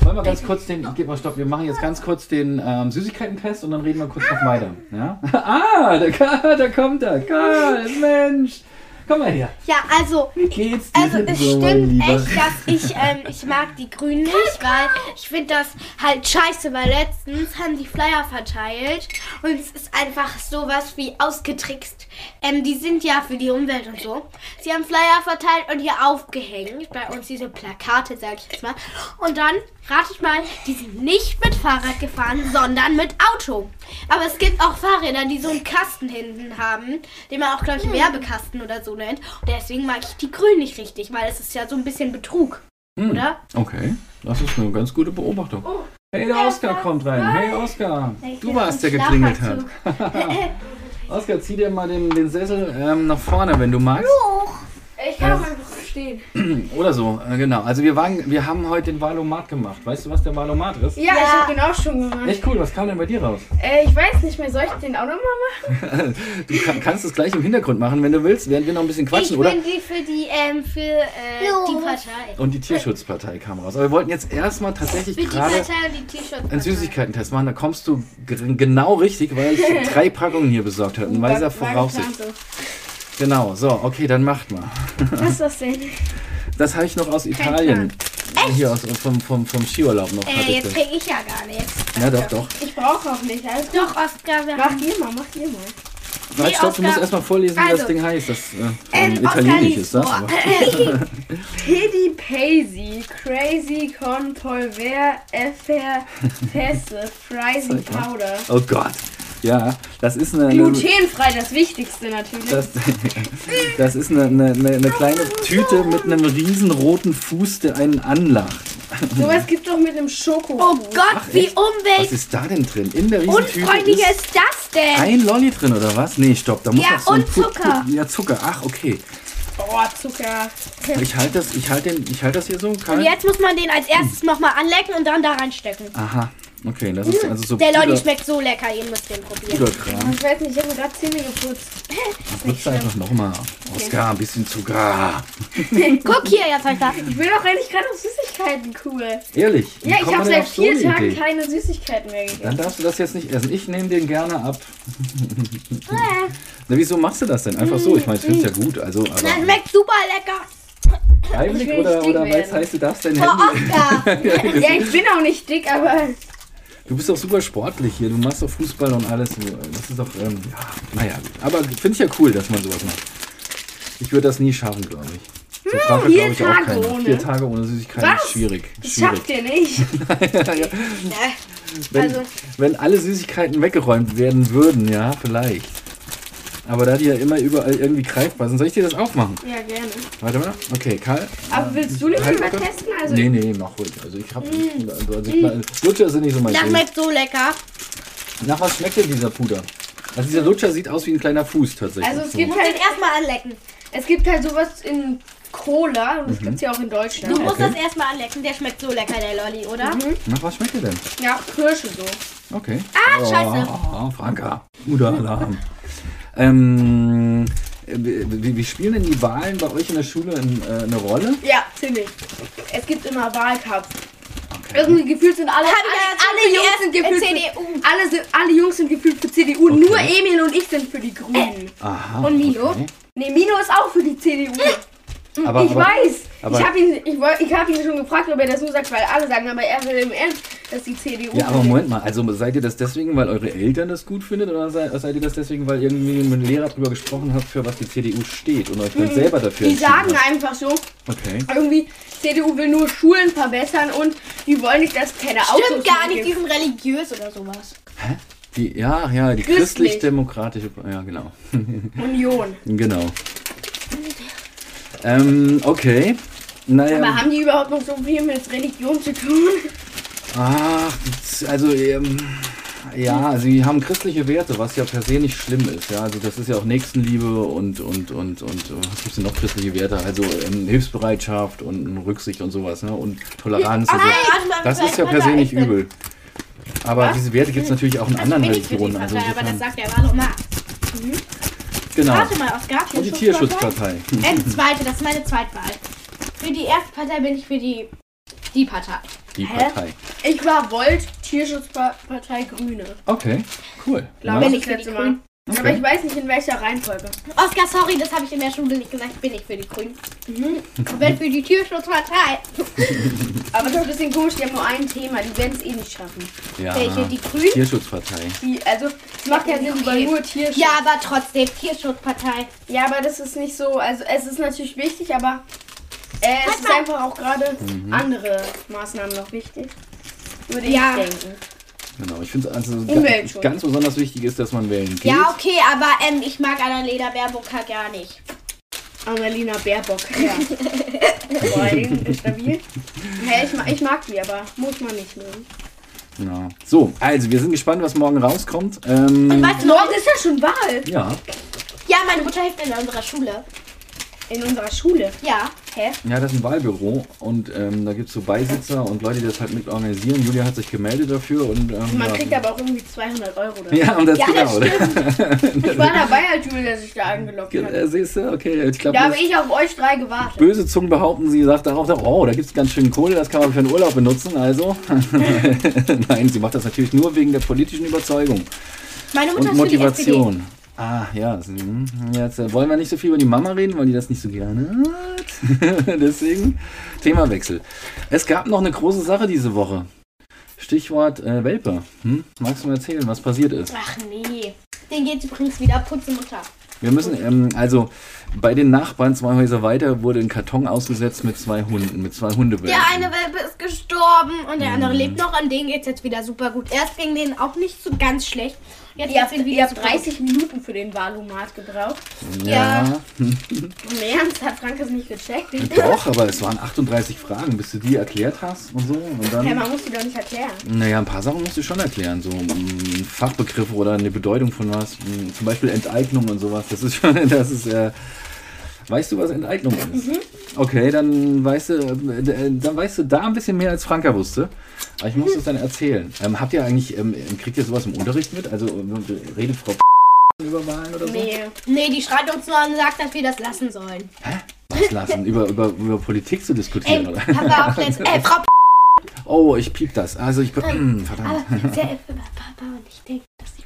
Wollen wir ganz kurz den, gib mal Stopp, wir machen jetzt ganz kurz den ähm, Süßigkeiten-Test und dann reden wir kurz noch weiter. Ja? Ah, da, Karl, da kommt er. Karl, Mensch. Komm mal her. Ja, also, Wie geht's dir also es so, stimmt echt, dass ich, ähm, ich mag die Grünen nicht, weil ich finde das halt scheiße, weil letztens haben die Flyer verteilt und es ist einfach sowas wie ausgetrickst. Ähm, die sind ja für die Umwelt und so. Sie haben Flyer verteilt und hier aufgehängt, bei uns diese Plakate, sag ich jetzt mal. Und dann, rate ich mal, die sind nicht mit Fahrrad gefahren, sondern mit Auto. Aber es gibt auch Fahrräder, die so einen Kasten hinten haben, den man auch, glaube ich, Werbekasten oder so nennt. Und deswegen mag ich die Grün nicht richtig, weil es ist ja so ein bisschen Betrug, Hm, oder? Okay, das ist eine ganz gute Beobachtung. Oh. Hey, der Oskar kommt rein. Hey, Oskar. Du warst, der geklingelt hat. Oskar, zieh dir mal den, den Sessel ähm, nach vorne, wenn du magst. Ich kann auch stehen. Oder so, äh, genau. Also wir, waren, wir haben heute den Valomat gemacht. Weißt du, was der Valomat ist? Ja, ich habe den auch schon gemacht. Echt cool, was kam denn bei dir raus? Äh, ich weiß nicht mehr, soll ich den auch nochmal machen? Du kann, kannst es gleich im Hintergrund machen, wenn du willst, während wir noch ein bisschen Ich quatschen, oder? bin die für die, ähm, für äh, die Partei. Und die Tierschutzpartei kam raus. Aber wir wollten jetzt erstmal tatsächlich Für die gerade Partei und die T-Shirts. einen Süßigkeiten-Test machen. Da kommst du genau richtig, weil ich drei Packungen hier besorgt habe. In weiser Voraussicht. Genau, so, okay, dann macht mal. Was ist das denn? Das habe ich noch aus Italien. Hier aus, vom, vom, vom Skiurlaub noch. Äh, jetzt das. krieg ich ja gar nichts. Ja, doch, doch. Ich brauche auch nicht. Alles. Doch, Oskar, wir Mach haben... ihr mal, mach ihr mal. Warte, stopp, du musst erstmal vorlesen, wie das Also, Ding heißt. Das äh, Ähm, Italienisch ist. Aber. Pidi Paisy, Crazy Con Polver Effertesse, Fries Zeig mal. Powder. Oh Gott. Ja, das ist eine. Glutenfrei, das Wichtigste natürlich. das, das ist eine, eine, eine, eine kleine Tüte mit einem riesen roten Fuß, der einen anlacht. Sowas gibt doch mit einem Schoko. Oh Gott, Ach, wie echt? Was umwelt... ist da denn drin? In der riesen Tüte Unfreundlich ist ist das denn? ein Lolli drin, oder was? Nee, stopp, da muss Ja, noch so und Zucker. Pu- Ja, Zucker. Ach, okay. Oh, Zucker. Ich halte das, ich halte den, ich halte das hier so, Und Karl. jetzt muss man den als erstes nochmal anlecken und dann da reinstecken. Aha. Okay, das ist also so Der Lolli Puder- schmeckt so lecker, ihr müsst den probieren. Puderkram. Ich weiß nicht, ich habe mir gerade Zähne geputzt. Putz einfach nochmal. Oskar, ein bisschen Zucker. Guck hier, jetzt halt da. Ich bin doch eigentlich gerade auf Süßigkeiten cool. Ehrlich? Ja, ich habe seit auf so vier Tagen keine Süßigkeiten mehr gegessen. Dann darfst du das jetzt nicht essen. Ich nehme den gerne ab. Na, wieso machst du das denn? Einfach so. Ich meine, ich finde es ja gut. Also, Das aber schmeckt super lecker. Ich will oder, oder weil es heißt, du darfst dein Oh, Handy. Oskar. Ja, ich bin auch nicht dick, aber Du bist doch super sportlich hier. Du machst doch Fußball und alles. Das ist doch, ähm, ja, naja, gut. Aber finde ich ja cool, dass man sowas macht. Ich würde das nie schaffen, glaube ich. So Frank vier glaube ich auch Tage keiner. ohne? Vier Tage ohne Süßigkeiten ist schwierig. das Schwierig. schafft ihr nicht. Wenn, Also- wenn alle Süßigkeiten weggeräumt werden würden, ja, vielleicht. Aber da die ja immer überall irgendwie greifbar sind, soll ich dir das aufmachen? Ja, gerne. Warte mal. Okay, Karl. Aber willst du nicht Halt mal testen? Also, Nee, nee, mach ruhig. Also ich hab. Also, also ich mein, Lutscher sind nicht so mein Das Ding. schmeckt so lecker. Nach was schmeckt denn dieser Puder? Also dieser Lutscher sieht aus wie ein kleiner Fuß tatsächlich. Also es so. gibt musst halt, den erstmal anlecken. es gibt halt sowas in Cola und das Mhm. gibt's ja auch in Deutschland. Du musst Okay. das erstmal anlecken. Der schmeckt so lecker, der Lolli, oder? Nach was schmeckt der denn? Ja, Kirsche so. Okay. Ah, scheiße. Oh, Franka. Guter Alarm. Ähm, wie, wie spielen denn die Wahlen bei euch in der Schule in, äh, eine Rolle? Ja, ziemlich. Es gibt immer Wahlcups. Irgendwie gefühlt sind alle, alle, alle Jungs sind gefühlt CDU. für, alle, sind, alle Jungs sind gefühlt für CDU. Okay. Nur Emil und ich sind für die Grünen. Aha. Und Milo? Okay. Nee, Mino ist auch für die CDU. Aber, ich aber, weiß. aber- ich habe ihn, ich, ich hab ihn schon gefragt, ob er das nur sagt, weil alle sagen, aber er will im Ernst, dass die CDU. Ja, aber. Moment mal, also seid ihr das deswegen, weil eure Eltern das gut findet oder seid, seid ihr das deswegen, weil irgendwie mit dem Lehrer drüber gesprochen habt, für was die CDU steht und euch dann selber dafür Die sagen habt? einfach so, Okay. irgendwie, CDU will nur Schulen verbessern und die wollen nicht, dass keine Autos Stimmt gar nicht, die sind religiös oder sowas. Die, ja, ja, die Christlich. christlich-demokratische, ja genau. Union. genau. Ähm, okay. Naja. Aber haben die überhaupt noch so viel mit Religion zu tun? Ach, also ähm, ja, also die haben christliche Werte, was ja per se nicht schlimm ist. Ja, also das ist ja auch Nächstenliebe und und und und äh, was gibt's denn noch christliche Werte? Also ähm, Hilfsbereitschaft und Rücksicht und sowas, ne? Und Toleranz. Also, mal, das ist ja per se nicht übel. Aber diese Werte gibt es natürlich auch in Also anderen Religionen. Also aber das sagt der Wahlomat. Genau. Warte mal, Oskar. Und die Tierschutzpartei. Äh, die zweite, das ist meine Zweitwahl. Für die erste Partei bin ich für die, die Partei. die Hä? Partei. Ich war Volt, Tierschutzpartei Grüne. Okay, cool. Glaube ich letzte Mal. Grünen. Aber Okay. ich weiß nicht in welcher Reihenfolge. Oscar, sorry, das habe ich in der Schule nicht gesagt. Bin ich für die Grünen. Ich bin für die Tierschutzpartei. Aber das ist ein bisschen komisch, die haben nur ein Thema, die werden es eh nicht schaffen. Ja. Welche? Die Grünen? Tierschutzpartei. Die, also, es macht ja Sinn, weil nur Tierschutz. Ja, aber trotzdem Tierschutzpartei. Ja, aber das ist nicht so, also es ist natürlich wichtig, aber äh, es ist einfach auch gerade Mhm. andere Maßnahmen noch wichtig. Würde Ja. ich denken. Genau, ich finde also Umweltschutz. ganz, ganz besonders wichtig ist, dass man wählen geht. Ja, okay, aber ähm, ich mag Annalena Baerbock halt gar nicht. Annalena Baerbock, ja. Boah, stabil. Hä, ich, mag, ich mag die, aber muss man nicht mögen. Genau. So, also wir sind gespannt, was morgen rauskommt. Ähm, Weißt du, Morgen ist ja schon Wahl. ja, ja, meine Mutter hilft in unserer Schule. In unserer Schule. Ja. Hä? ja, das ist ein Wahlbüro und ähm, da gibt es so Beisitzer und Leute, die das halt mit organisieren. Julia hat sich gemeldet dafür und ähm, Man ja. kriegt aber auch irgendwie 200 Euro oder so. ja, und das Ja, genau. das Ich war dabei, als Julia sich da angelockt hat. Äh, Siehst du, okay, ich glaube, Da habe ich auf euch drei gewartet. böse Zungen behaupten, sie sagt darauf, oh, da gibt es ganz schön Kohle, das kann man für einen Urlaub benutzen, also. Nein, sie macht das natürlich nur wegen der politischen Überzeugung Meine Mutter und ist für die SPD. Motivation. Ah, ja, hm, jetzt äh, wollen wir nicht so viel über die Mama reden, weil die das nicht so gerne hat. Deswegen Themawechsel. Es gab noch eine große Sache diese Woche. Stichwort äh, Welpe. Hm? Magst du mir erzählen, was passiert ist? Ach nee. Den geht's übrigens wieder putzen, Mutter. Wir müssen, ähm, also bei den Nachbarn zwei Häuser weiter wurde ein Karton ausgesetzt mit zwei Hunden, mit zwei Hundewelpen. Der eine Welpe ist gestorben und der andere lebt noch. An denen geht's jetzt wieder super gut. Erst ging denen auch nicht so ganz schlecht. Jetzt Ihr habt, ihr wieder habt super 30 Minuten für den Wahlomat gebraucht. ja. Im Ernst hat Frank das nicht gecheckt? Doch, aber es waren 38 Fragen, bis du die erklärt hast und so. Und dann, man muss die doch nicht erklären. naja, ein paar Sachen musst du schon erklären. So mm, Fachbegriffe oder eine Bedeutung von was. Mm, Zum Beispiel Enteignung und sowas. Das ist schon, das ist, äh, weißt du, was Enteignung ist? Okay, dann weißt du, äh, dann weißt du da ein bisschen mehr als Franka wusste. Aber ich muss es dann erzählen. Ähm, habt ihr eigentlich, ähm, kriegt ihr sowas im Unterricht mit? Also äh, redet Frau über Wahlen oder so? Nee. Nee, die schreit uns nur an und sagt, dass wir das lassen sollen. Hä? Was lassen? über, über, über Politik zu Ey, diskutieren, oder? haben wir auch letztens. Äh, Frau Oh, ich piep das. Also ich. Ähm, verdammt. Aber sehr, Papa und ich denken, dass sie.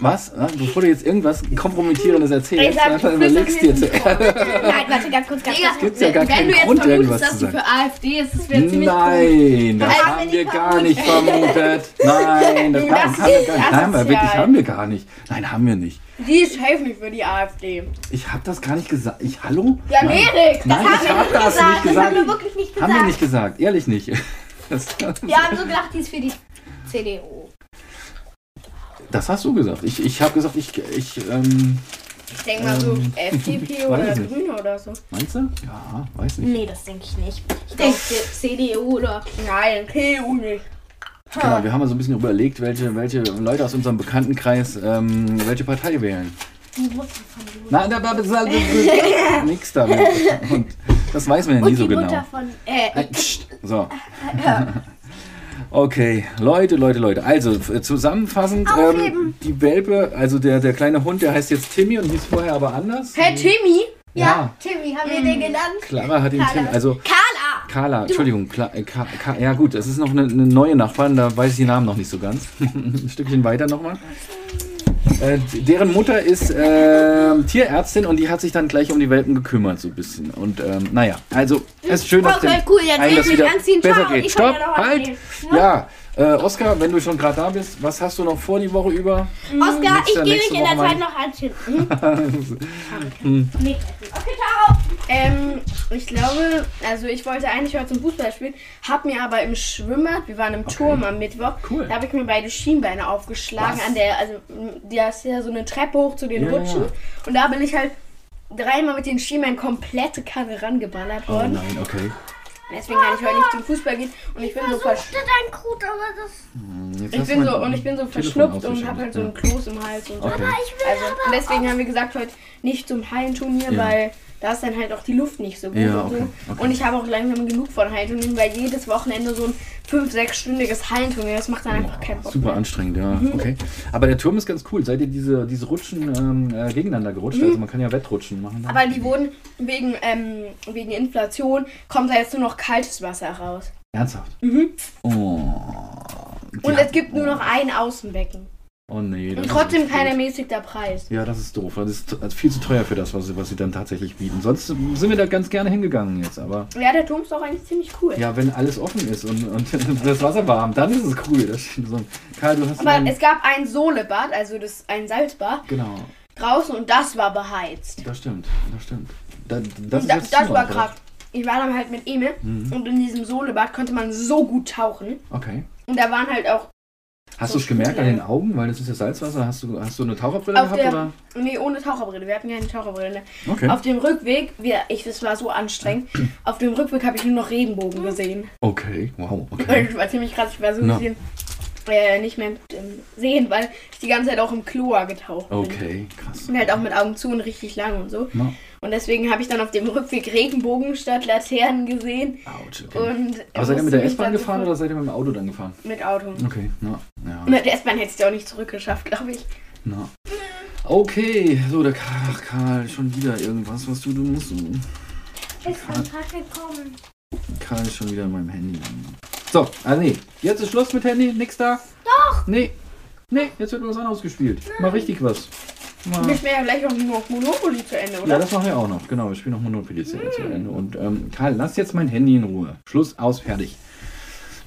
Was? Bevor du jetzt irgendwas Kompromittierendes erzählst, Ich einfach du überlegst dir zuerst. Nein, warte, ganz kurz, ganz kurz. Gibt's ja gar Wenn keinen du jetzt Grund, vermutest, irgendwas dass zu du sagen. für AfD ist, das wäre ziemlich Nein, das Haben wir haben wir nicht gar nicht vermutet. Nein, das, Das haben, haben wir gar nicht. Nein, wirklich haben wir gar nicht. Nein, haben wir nicht. Die ist helfen nicht für die AfD. Ich habe das gar nicht gesagt. Ich, hallo? Ja, Nein. Erik! Nein, ich habe das gesagt. nicht Das gesagt. haben wir wirklich nicht gesagt. Haben wir nicht gesagt. Ehrlich nicht. Das, Wir haben so gedacht, die ist für die CDU. Das hast du gesagt. Ich, ich habe gesagt, ich, ich ähm, Ich denke mal so Ähm, FDP oder. Grüne oder so. meinst du? Ja, weiß nicht. Nee, das denke ich nicht. Ich denke CDU oder. Nein, CDU nicht. Genau, wir haben mal so ein bisschen überlegt, welche, welche Leute aus unserem Bekanntenkreis ähm, welche Partei wählen. Die Mutter von Nein, da war nichts damit. Und das weiß man ja nie so die genau. Mutter von. Äh, Äh, pst, So. Okay, Leute, Leute, Leute. Also f- zusammenfassend, ähm, die Welpe, also der, der kleine Hund, der heißt jetzt Timmy und hieß vorher aber anders. Hä, Timmy? ja, Timmy haben wir den genannt. Clara hat ihn Carla. Tim, also Carla! Carla, Entschuldigung, Kla, äh, Ka, Ka, ja gut, es ist noch eine, eine neue Nachbarin, da weiß ich die Namen noch nicht so ganz. Ein Stückchen weiter nochmal. Äh, deren Mutter ist äh, Tierärztin und die hat sich dann gleich um die Welpen gekümmert, so ein bisschen. Und ähm, naja, also es ist schön, dass dem cool, jetzt allen will das wieder anziehen. besser Ciao, geht. Stopp, ja halt! Ja, äh, Oskar, wenn du schon gerade da bist, was hast du noch vor die Woche über? Oskar, Nächste- ich gehe mich nächste in der Zeit noch anziehen. Hm? Nee. Okay, ciao! Ähm, ich glaube, also ich wollte eigentlich heute zum Fußball spielen, hab mir aber im Schwimmbad, wir waren im Turm am Mittwoch, Cool. da habe ich mir beide Schienbeine aufgeschlagen Was? an der, also da ist ja so eine Treppe hoch zu den Ja, Rutschen und da bin ich halt dreimal mit den Schienbeinen komplette Kanne rangeballert Oh worden. nein, okay. Deswegen kann ich heute nicht zum Fußball gehen und ich bin so versch dein Krut, aber das. Jetzt ich bin so und ich bin so Telefon verschnupft und habe halt so einen Kloß im Hals und so. Okay. Also und deswegen haben wir gesagt heute nicht zum Hallenturnier, Ja. weil da ist dann halt auch die Luft nicht so gut Ja, und so. okay, okay. Und ich habe auch langsam genug von Hallenturnieren, weil jedes Wochenende so ein 5-, 6-stündiges Hallenturnier, das macht dann einfach keinen Bock Super mehr. anstrengend, ja. Mhm. Okay. Aber der Turm ist ganz cool. Seid ihr diese, diese Rutschen ähm, äh, gegeneinander gerutscht? Also man kann ja Wettrutschen machen. Mhm. Aber die wurden wegen, ähm, wegen Inflation, kommt da jetzt nur noch kaltes Wasser raus. Ernsthaft? Mhm. Oh. Und Ja. es gibt nur noch ein Außenbecken. Oh nee. Und trotzdem kein ermäßigter Preis. Ja, das ist doof. Das ist t- viel zu teuer für das, was sie, was sie dann tatsächlich bieten. Sonst sind wir da ganz gerne hingegangen jetzt, aber Ja, der Turm ist auch eigentlich ziemlich cool. ja, wenn alles offen ist und, und das Wasser warm, dann ist es cool. Das so. Karl, du hast Aber einen- es gab ein Solebad, also das, ein Salzbad, genau, draußen und das war beheizt. das stimmt, das stimmt. Da, das ist das, war krass. Ich war dann halt mit Emil Mhm. und in diesem Solebad konnte man so gut tauchen. Okay. Und da waren halt auch, Hast So du es gemerkt an den Augen, weil das ist ja Salzwasser? Hast du, hast du eine Taucherbrille Auf gehabt der- oder? nee, ohne Taucherbrille, wir hatten keine Taucherbrille. Ne? Okay. Auf dem Rückweg, wir, ich, es war so anstrengend, auf dem Rückweg habe ich nur noch Regenbogen gesehen. Okay. Wow. Okay. Das war ziemlich krass, ich war so ein bisschen äh, nicht mehr Sehen, weil ich die ganze Zeit auch im Chlor getaucht bin. Okay. Krass. Und halt auch mit Augen zu und richtig lang und so. Na. Und deswegen habe ich dann auf dem Rückweg Regenbogen statt Laternen gesehen. Ouch, okay. Und Aber seid ihr mit der S-Bahn gefahren oder seid ihr mit dem Auto dann gefahren? Mit Auto. Okay. Na. Ja. Mit der S-Bahn hätte ich auch nicht zurückgeschafft, glaube ich. Na. Okay, so, der Karl, ach, Karl, schon wieder irgendwas, was du, du musst. Ist Tag gekommen. Karl ist schon wieder in meinem Handy. So, also nee, jetzt ist Schluss mit Handy, nix da? Doch! Nee, nee, jetzt wird was anderes gespielt. Mal richtig was. Mal. Wir spielen ja gleich noch Monopoly zu Ende, Ja, oder? das machen wir auch noch. Genau, wir spielen noch Monopoly zu zu Ende. Und ähm, Karl, lass jetzt mein Handy in Ruhe. Schluss, aus, fertig.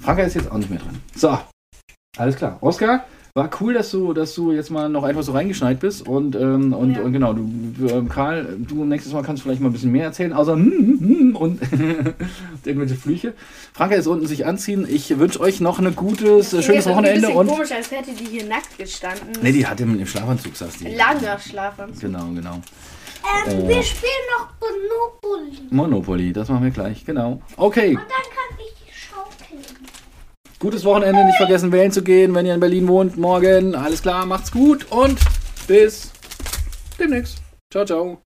Franka ist jetzt auch nicht mehr dran. So, alles klar. Oskar, war cool, dass du, dass du jetzt mal noch einfach so reingeschneit bist. Und, ähm, und, Ja. und genau, du, du, ähm, Karl, du nächstes Mal kannst vielleicht mal ein bisschen mehr erzählen, außer hm, hm und irgendwelche Flüche. Franka ist unten sich anziehen. Ich wünsche euch noch ein gutes, äh, schönes Wochenende. Ein Und komisch, als hätte die hier nackt gestanden. nee, die hat im, im Schlafanzug, saß die. Langer Schlafanzug. Genau, genau. Ähm, Äh. wir spielen noch Monopoly. Monopoly, das machen wir gleich, genau. Okay, Und dann kann ich. Gutes Wochenende, nicht vergessen wählen zu gehen, wenn ihr in Berlin wohnt. Morgen, alles klar, macht's gut und bis demnächst. Ciao, ciao.